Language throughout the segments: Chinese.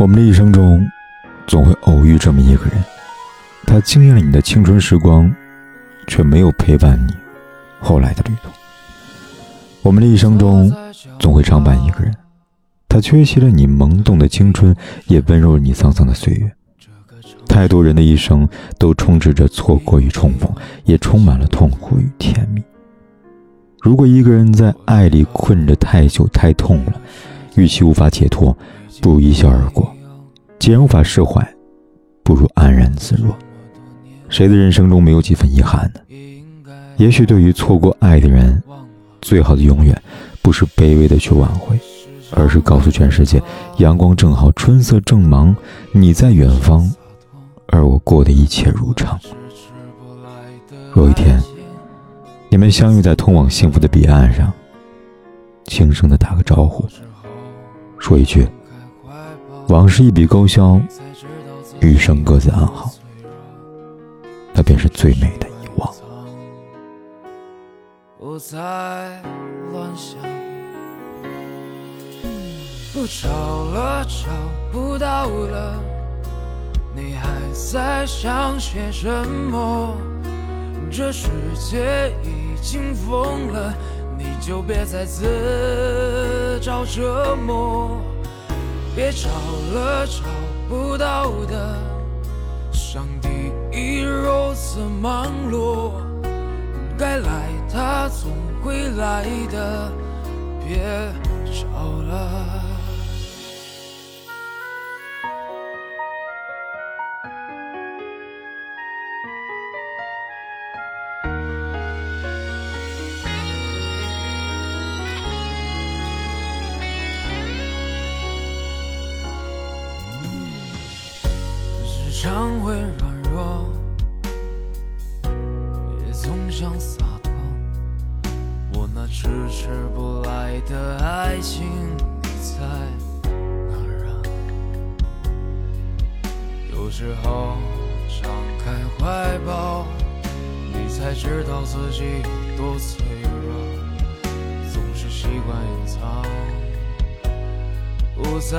我们的一生中，总会偶遇这么一个人，他惊艳了你的青春时光，却没有陪伴你后来的旅途。我们的一生中，总会常伴一个人，他缺席了你萌动的青春，也温柔了你沧桑的岁月。太多人的一生都充斥着错过与重逢，也充满了痛苦与甜蜜。如果一个人在爱里困着太久太痛了，与其无法解脱。不如一笑而过。既然无法释怀，不如安然自若。谁的人生中没有几分遗憾呢？也许对于错过爱的人，最好的永远，不是卑微的去挽回，而是告诉全世界：阳光正好，春色正忙，你在远方，而我过的一切如常。有一天，你们相遇在通往幸福的彼岸上，轻声的打个招呼，说一句。往事一笔勾销，余生各自安好，那便是最美的遗忘。不再乱想，不找了，找不到了，你还在想些什么？这世界已经疯了，你就别再自找折磨。别找了，找不到的。上帝已如此忙碌，该来他总会来的。别找了。常会软弱，也总想洒脱。我那迟迟不来的爱情，你在哪儿啊？有时候张开怀抱，你才知道自己有多脆弱。总是习惯隐藏，不再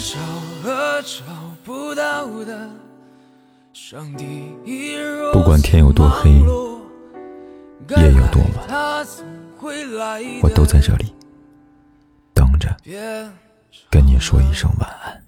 找了，找不到的。不管天有多黑，夜有多晚，我都在这里等着，跟你说一声晚安。